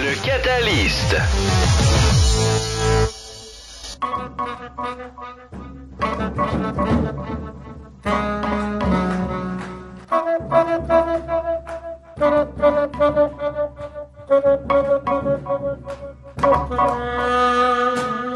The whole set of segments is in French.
Le Catalyst.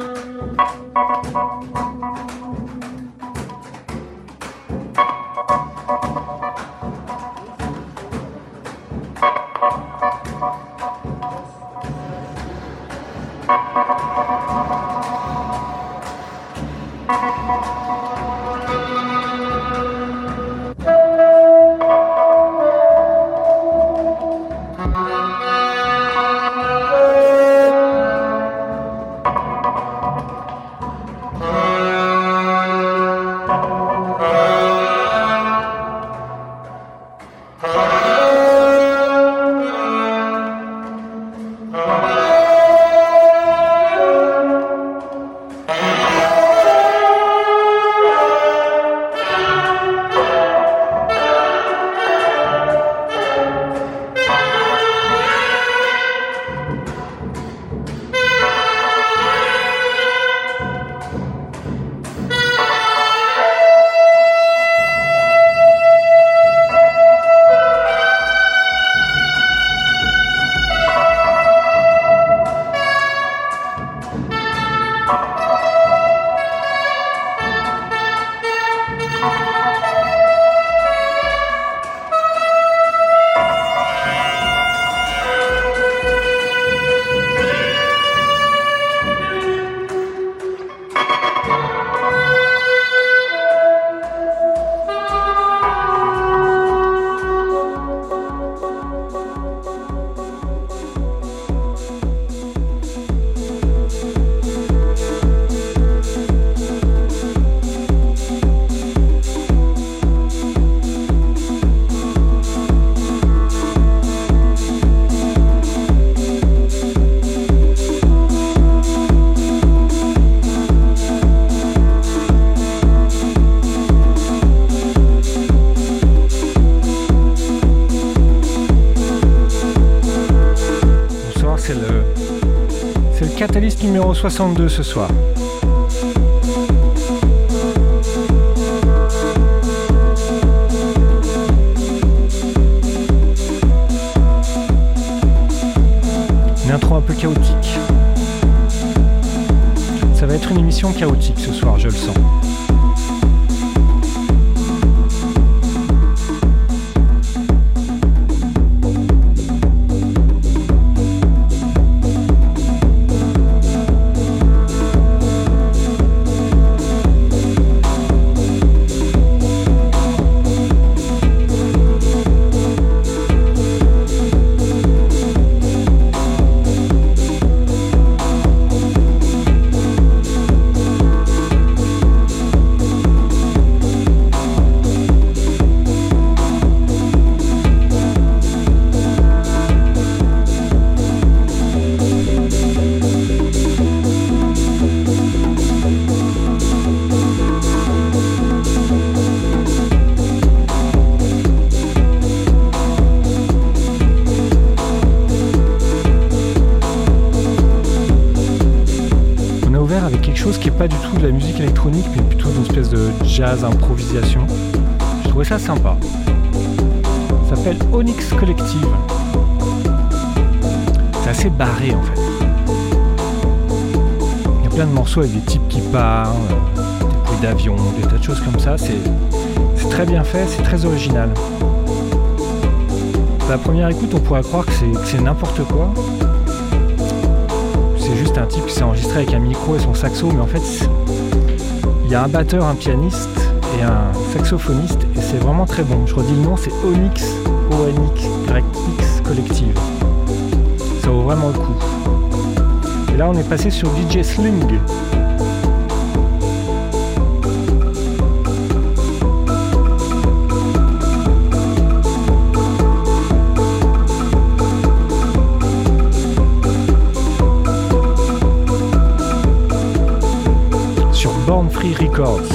62 ce soir. Une intro un peu chaotique. Ça va être une émission chaotique ce soir, je le sens. Improvisation. Je trouvais ça sympa. Ça s'appelle Onyx Collective. C'est assez barré en fait. Il y a plein de morceaux avec des types qui parlent, des bruits d'avion, des tas de choses comme ça. C'est très bien fait, c'est très original. La première écoute, on pourrait croire que c'est n'importe quoi. C'est juste un type qui s'est enregistré avec un micro et son saxo, mais en fait, y a un batteur, un pianiste et un saxophoniste et c'est vraiment très bon. Je redis le nom, c'est Onyx, O-N-X, Collective. Ça vaut vraiment le coup. Et là on est passé sur DJ Sling. Free Records.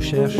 Recherche,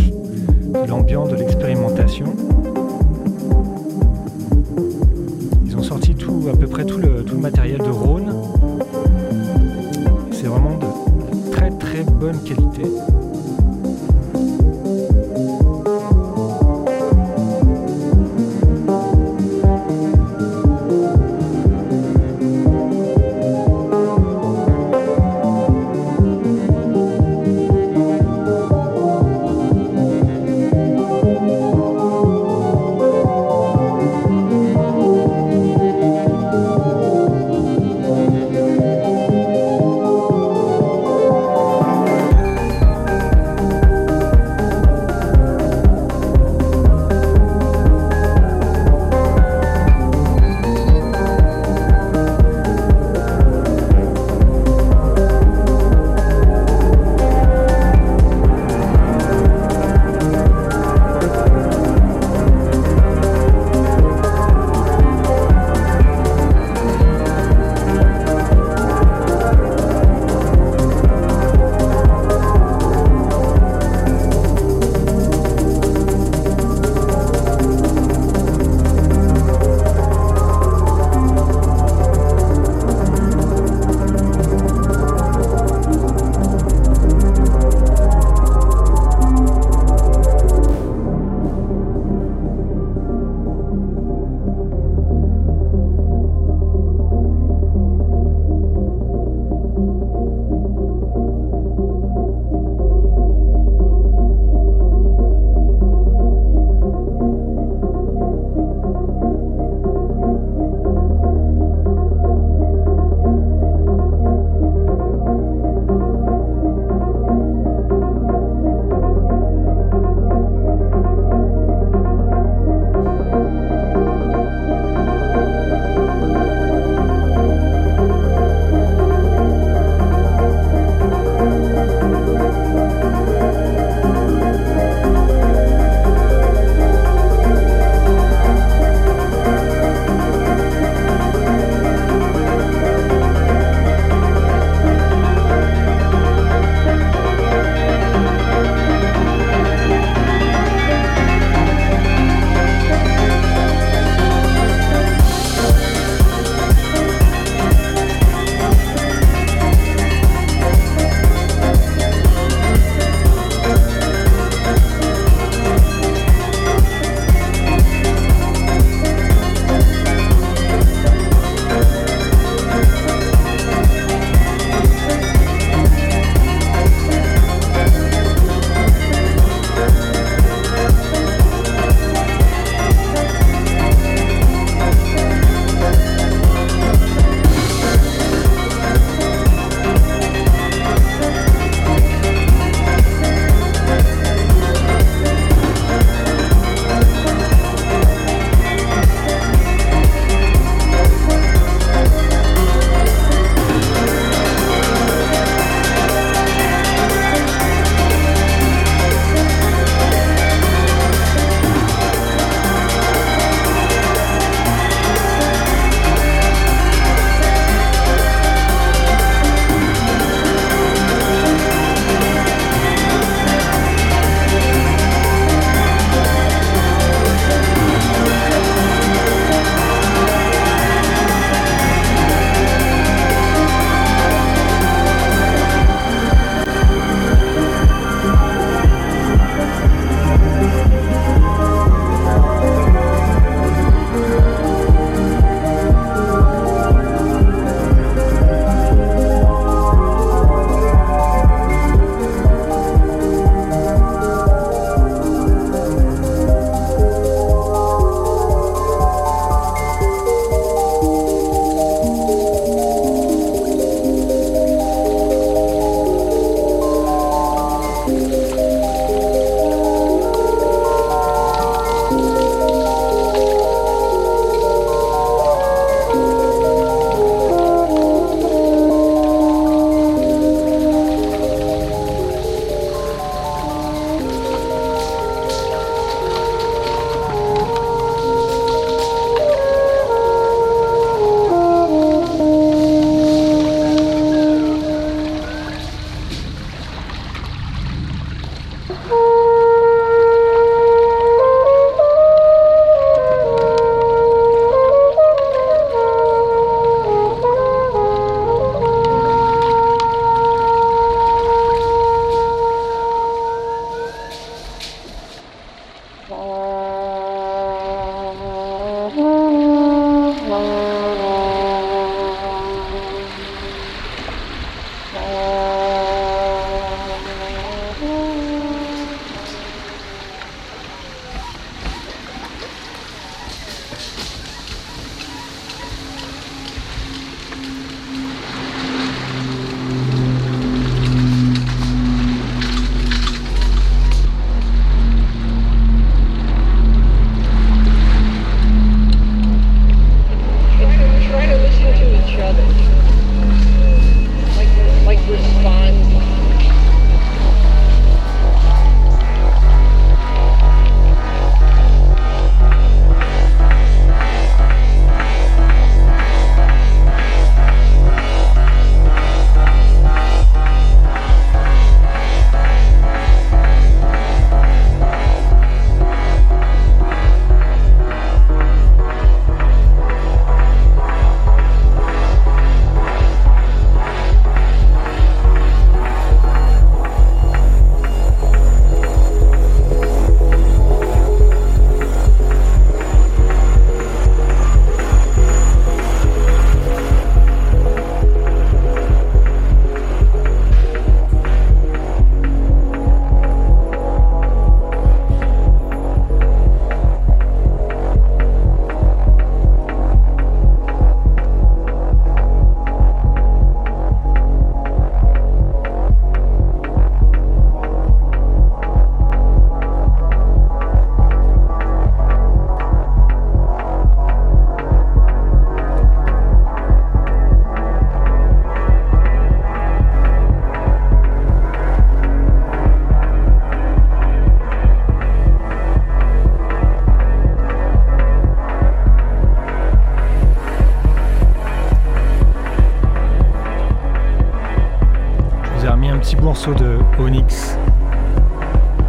Onyx.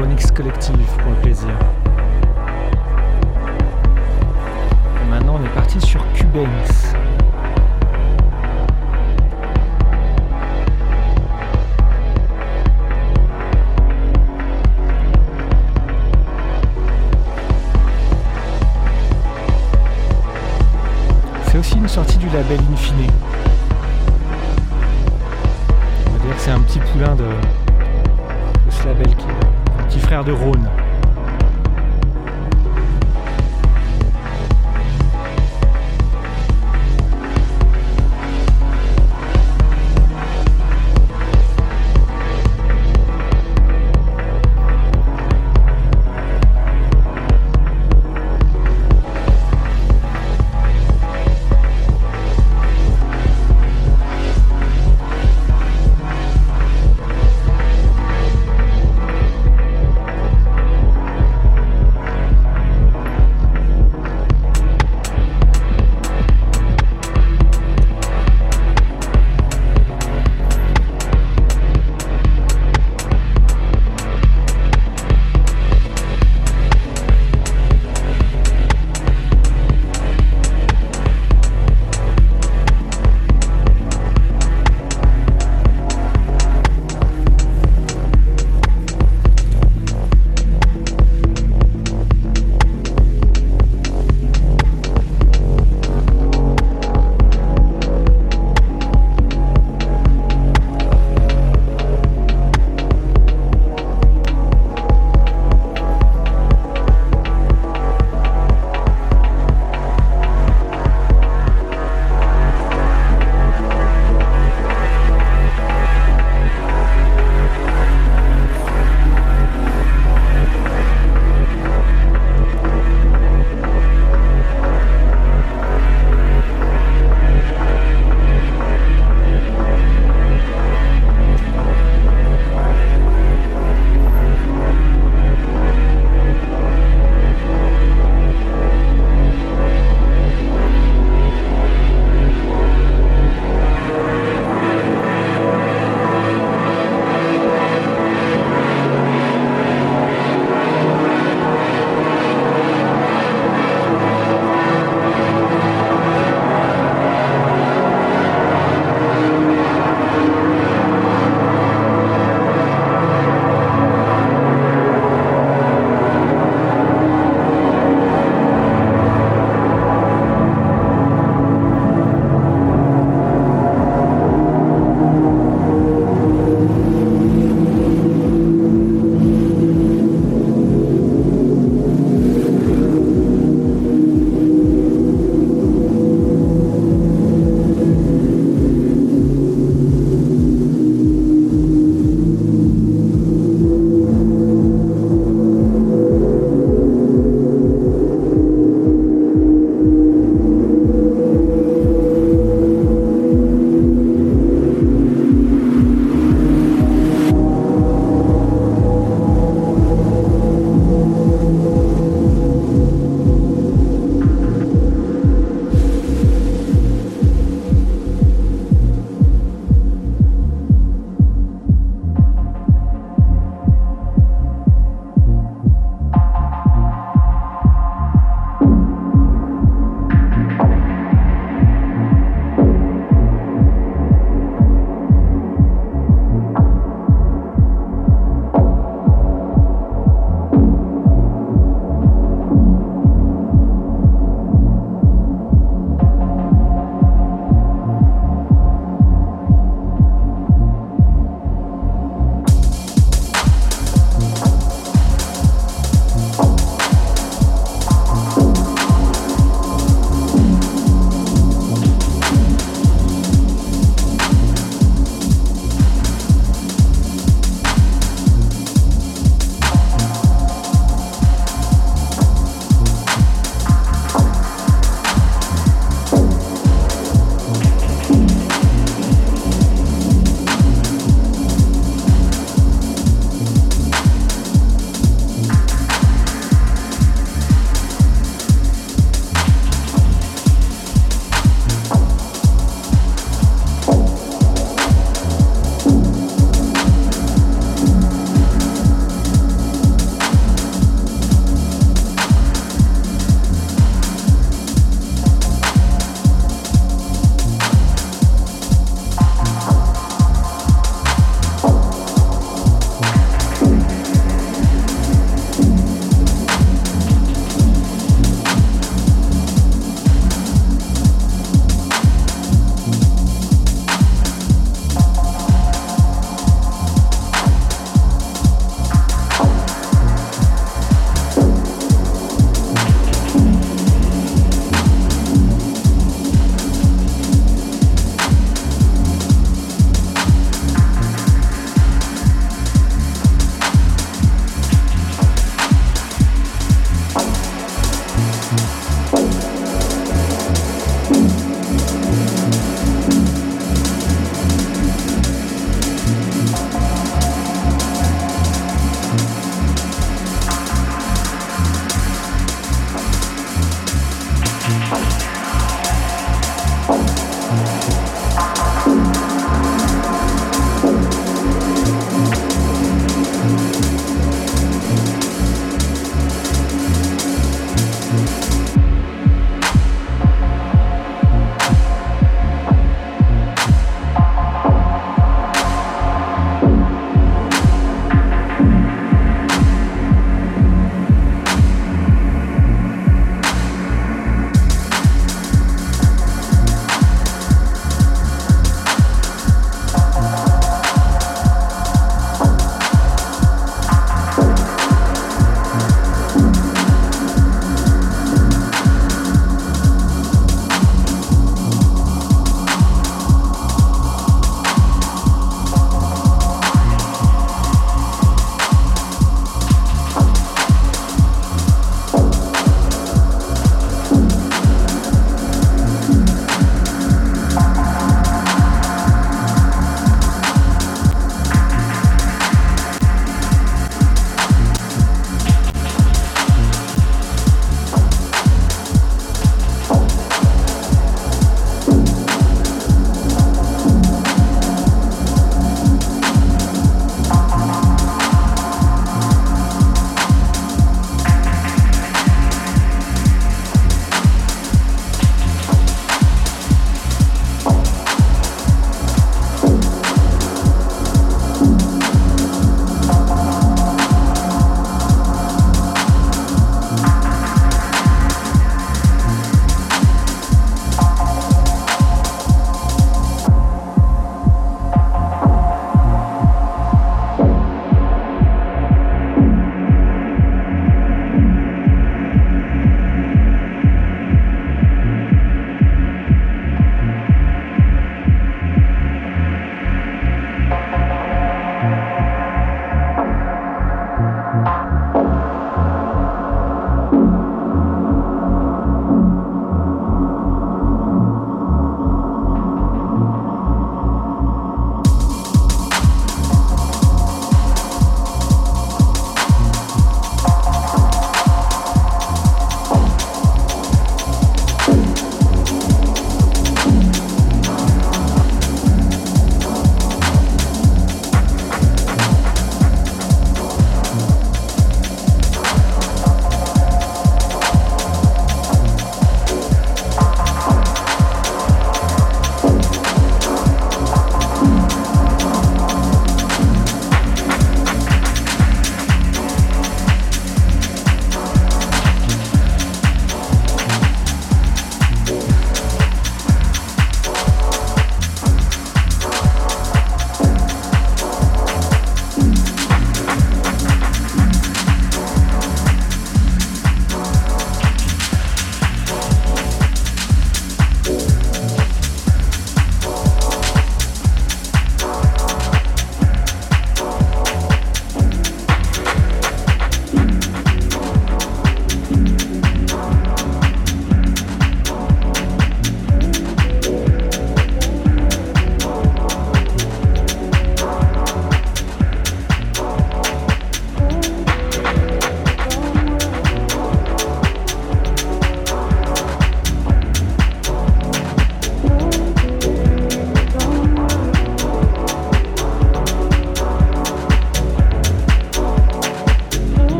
Onyx Collective pour le plaisir. Et maintenant on est parti sur Cubase. C'est aussi une sortie du label Infine. On va dire que c'est un petit poulain de, de de Rhône.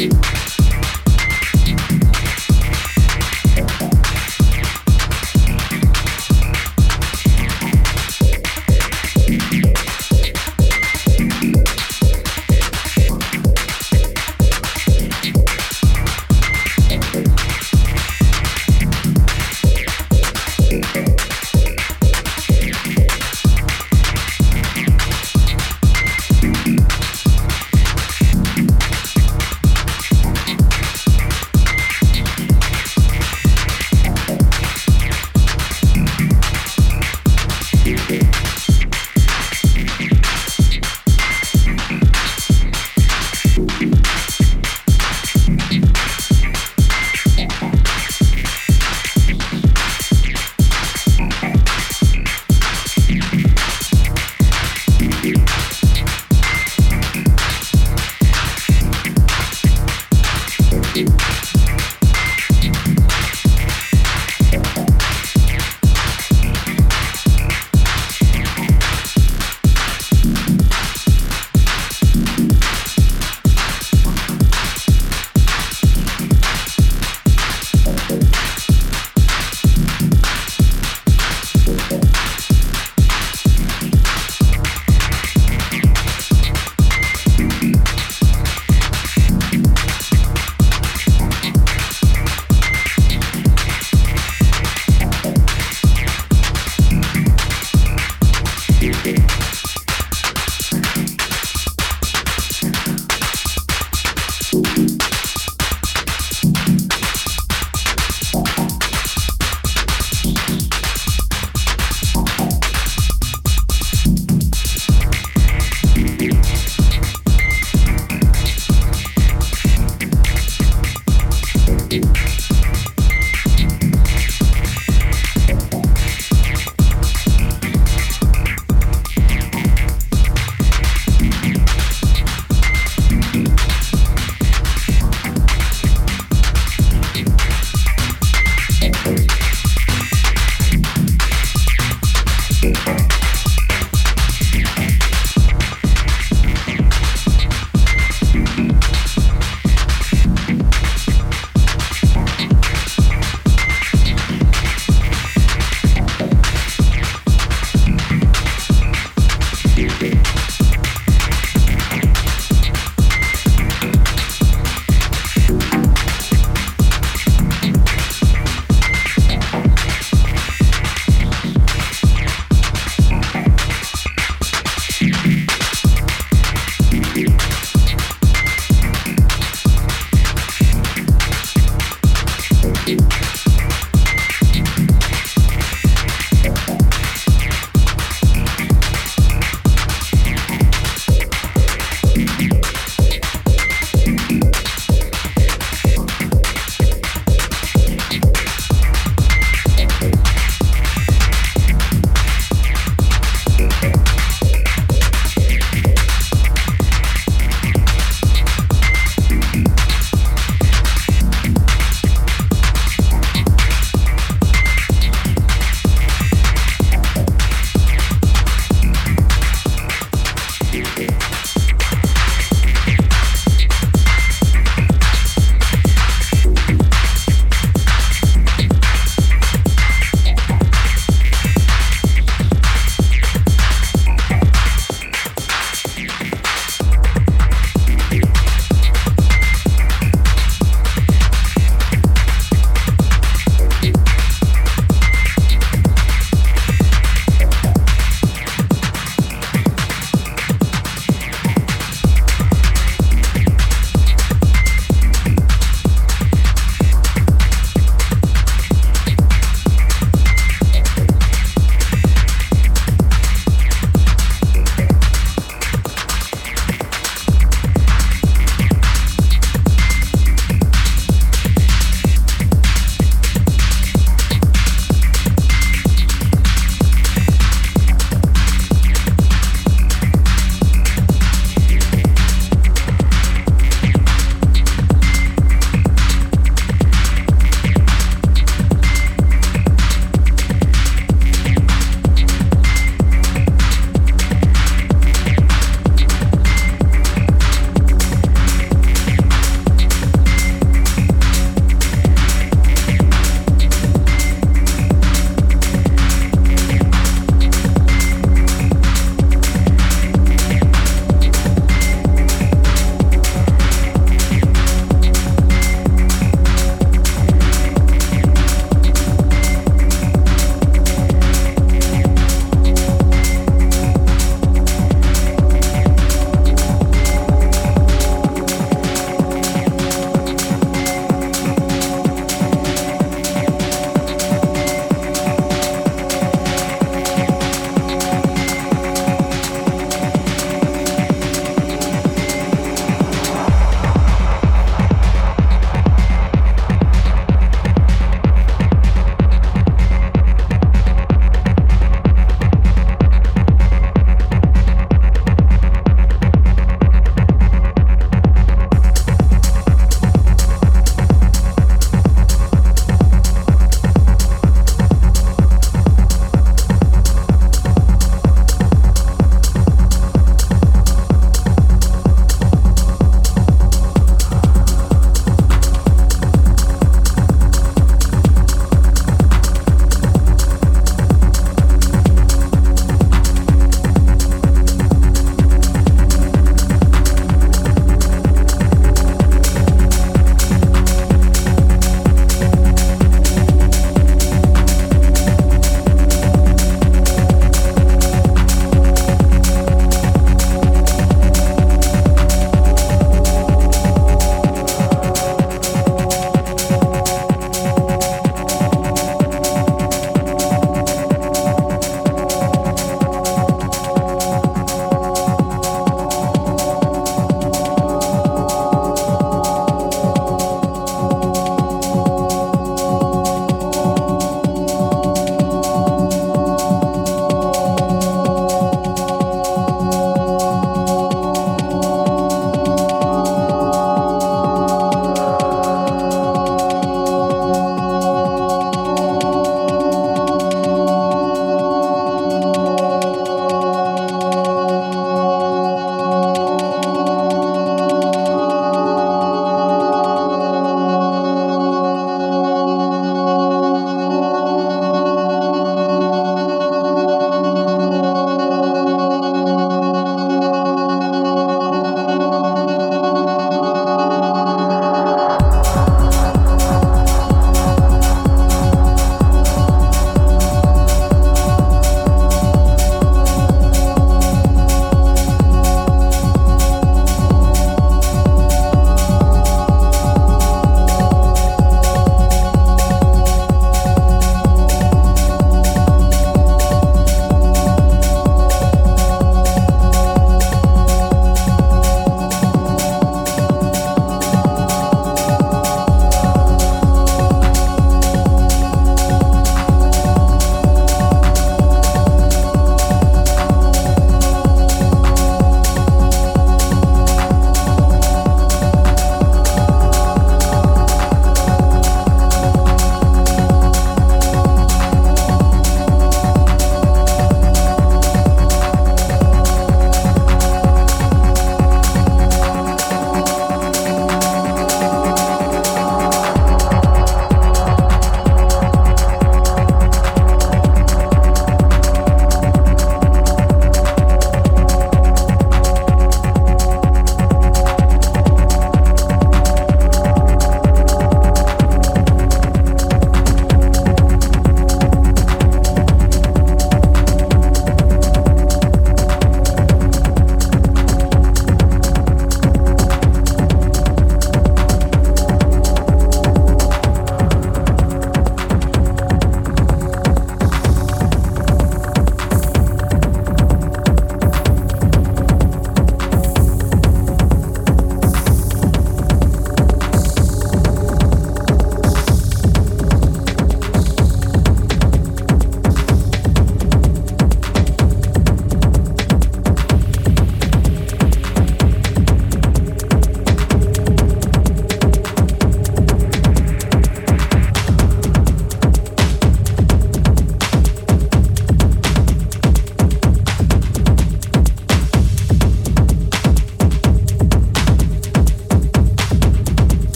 you.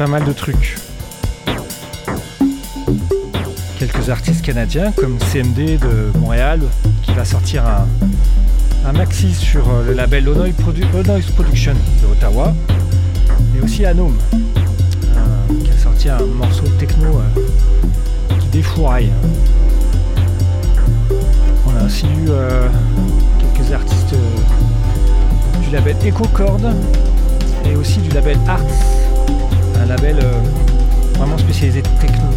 Pas mal de trucs. Quelques artistes canadiens comme CMD de Montréal qui va sortir un, un maxi sur euh, le label Onoise Production de Ottawa et aussi Anom euh, qui a sorti un morceau de techno euh, qui défouraille. On a aussi eu quelques artistes du label EcoCord et aussi du label Arts, label vraiment spécialisé techno.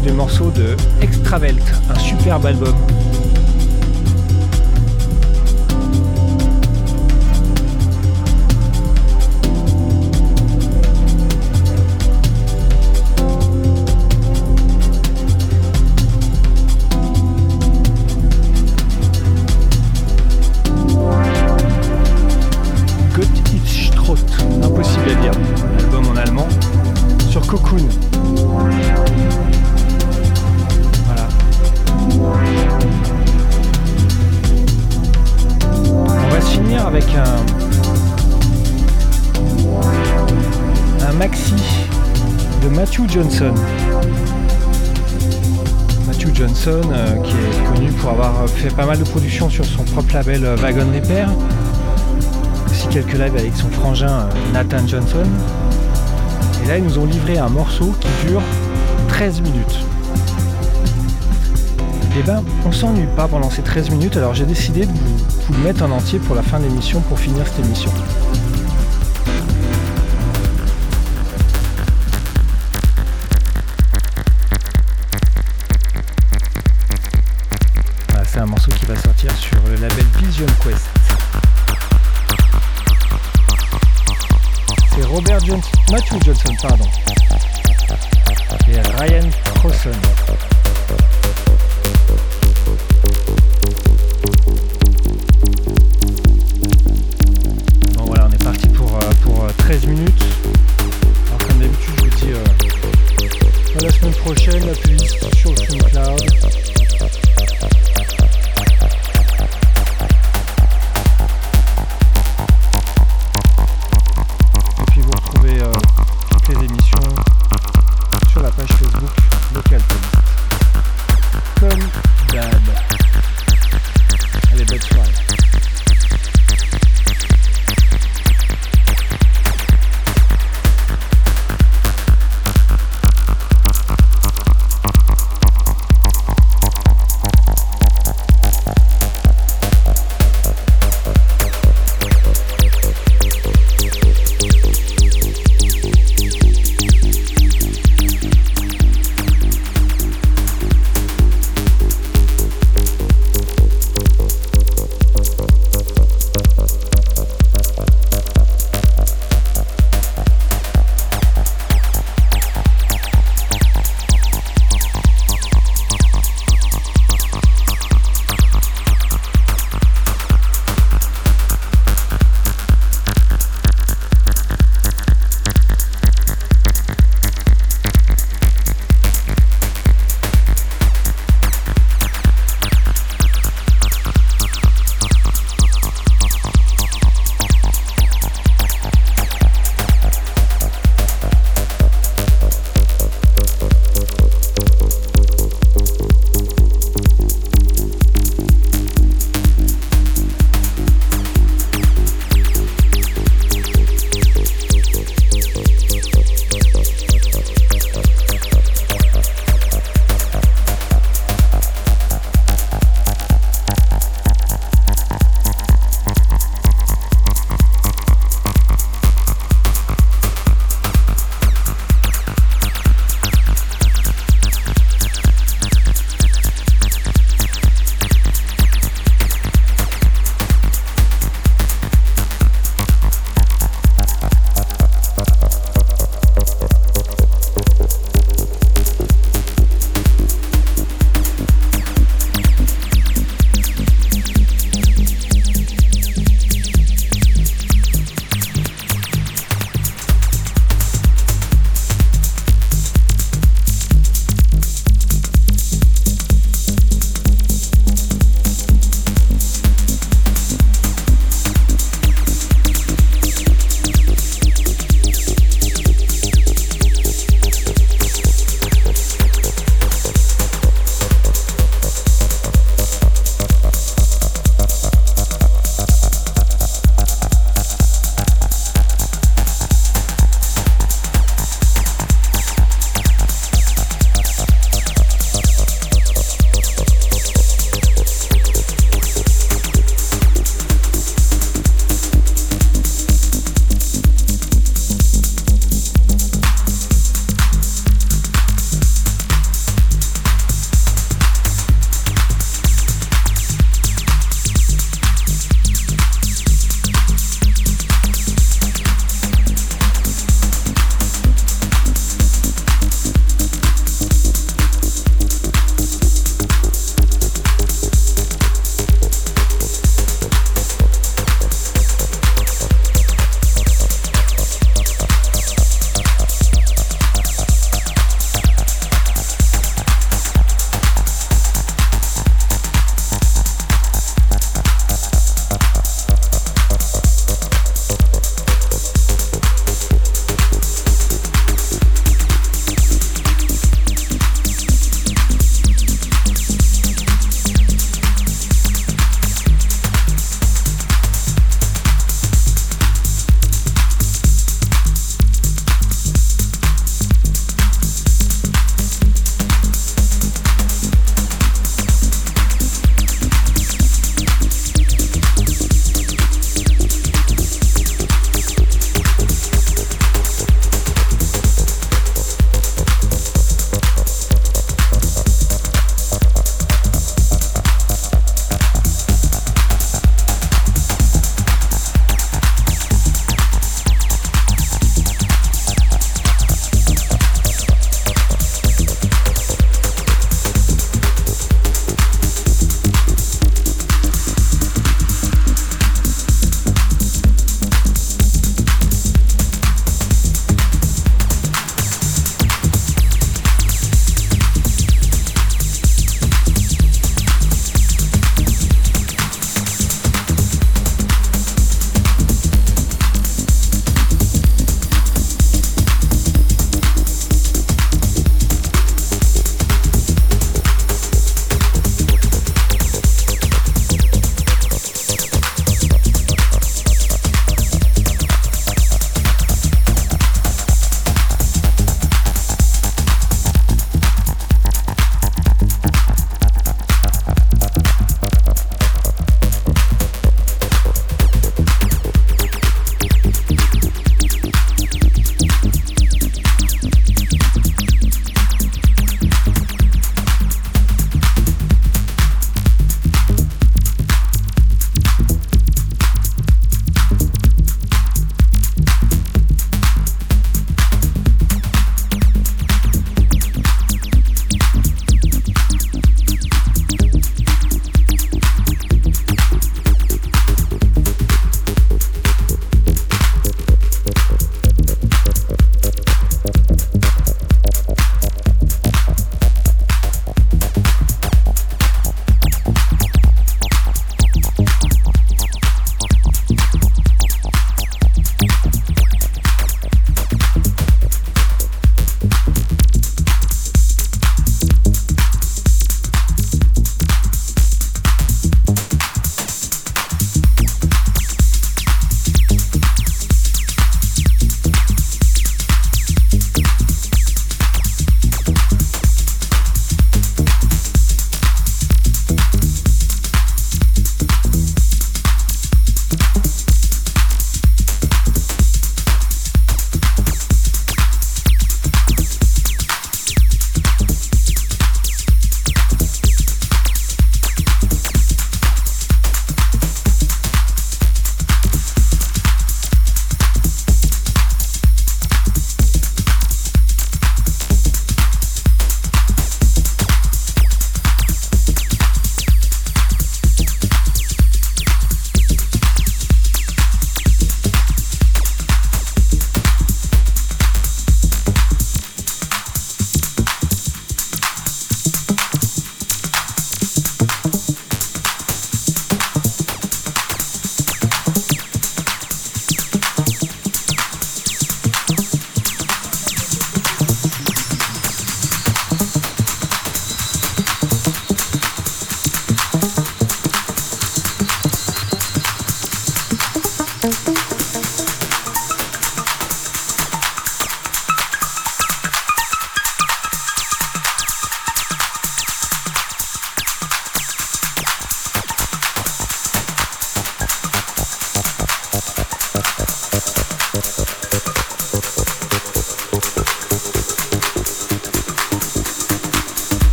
des morceaux de Extravelt, un superbe album. Matthew Johnson. Matthew Johnson, euh, qui est connu pour avoir fait pas mal de productions sur son propre label euh, Wagon Repair, aussi quelques lives avec son frangin euh, Nathan Johnson. Et là, ils nous ont livré un morceau qui dure 13 minutes. Et eh ben, on s'ennuie pas pendant ces 13 minutes, alors j'ai décidé de vous vous le mettre en entier pour la fin de l'émission, pour finir cette émission. C'est Robert Johnson, Matthew Johnson, pardon. Et Ryan Crosson.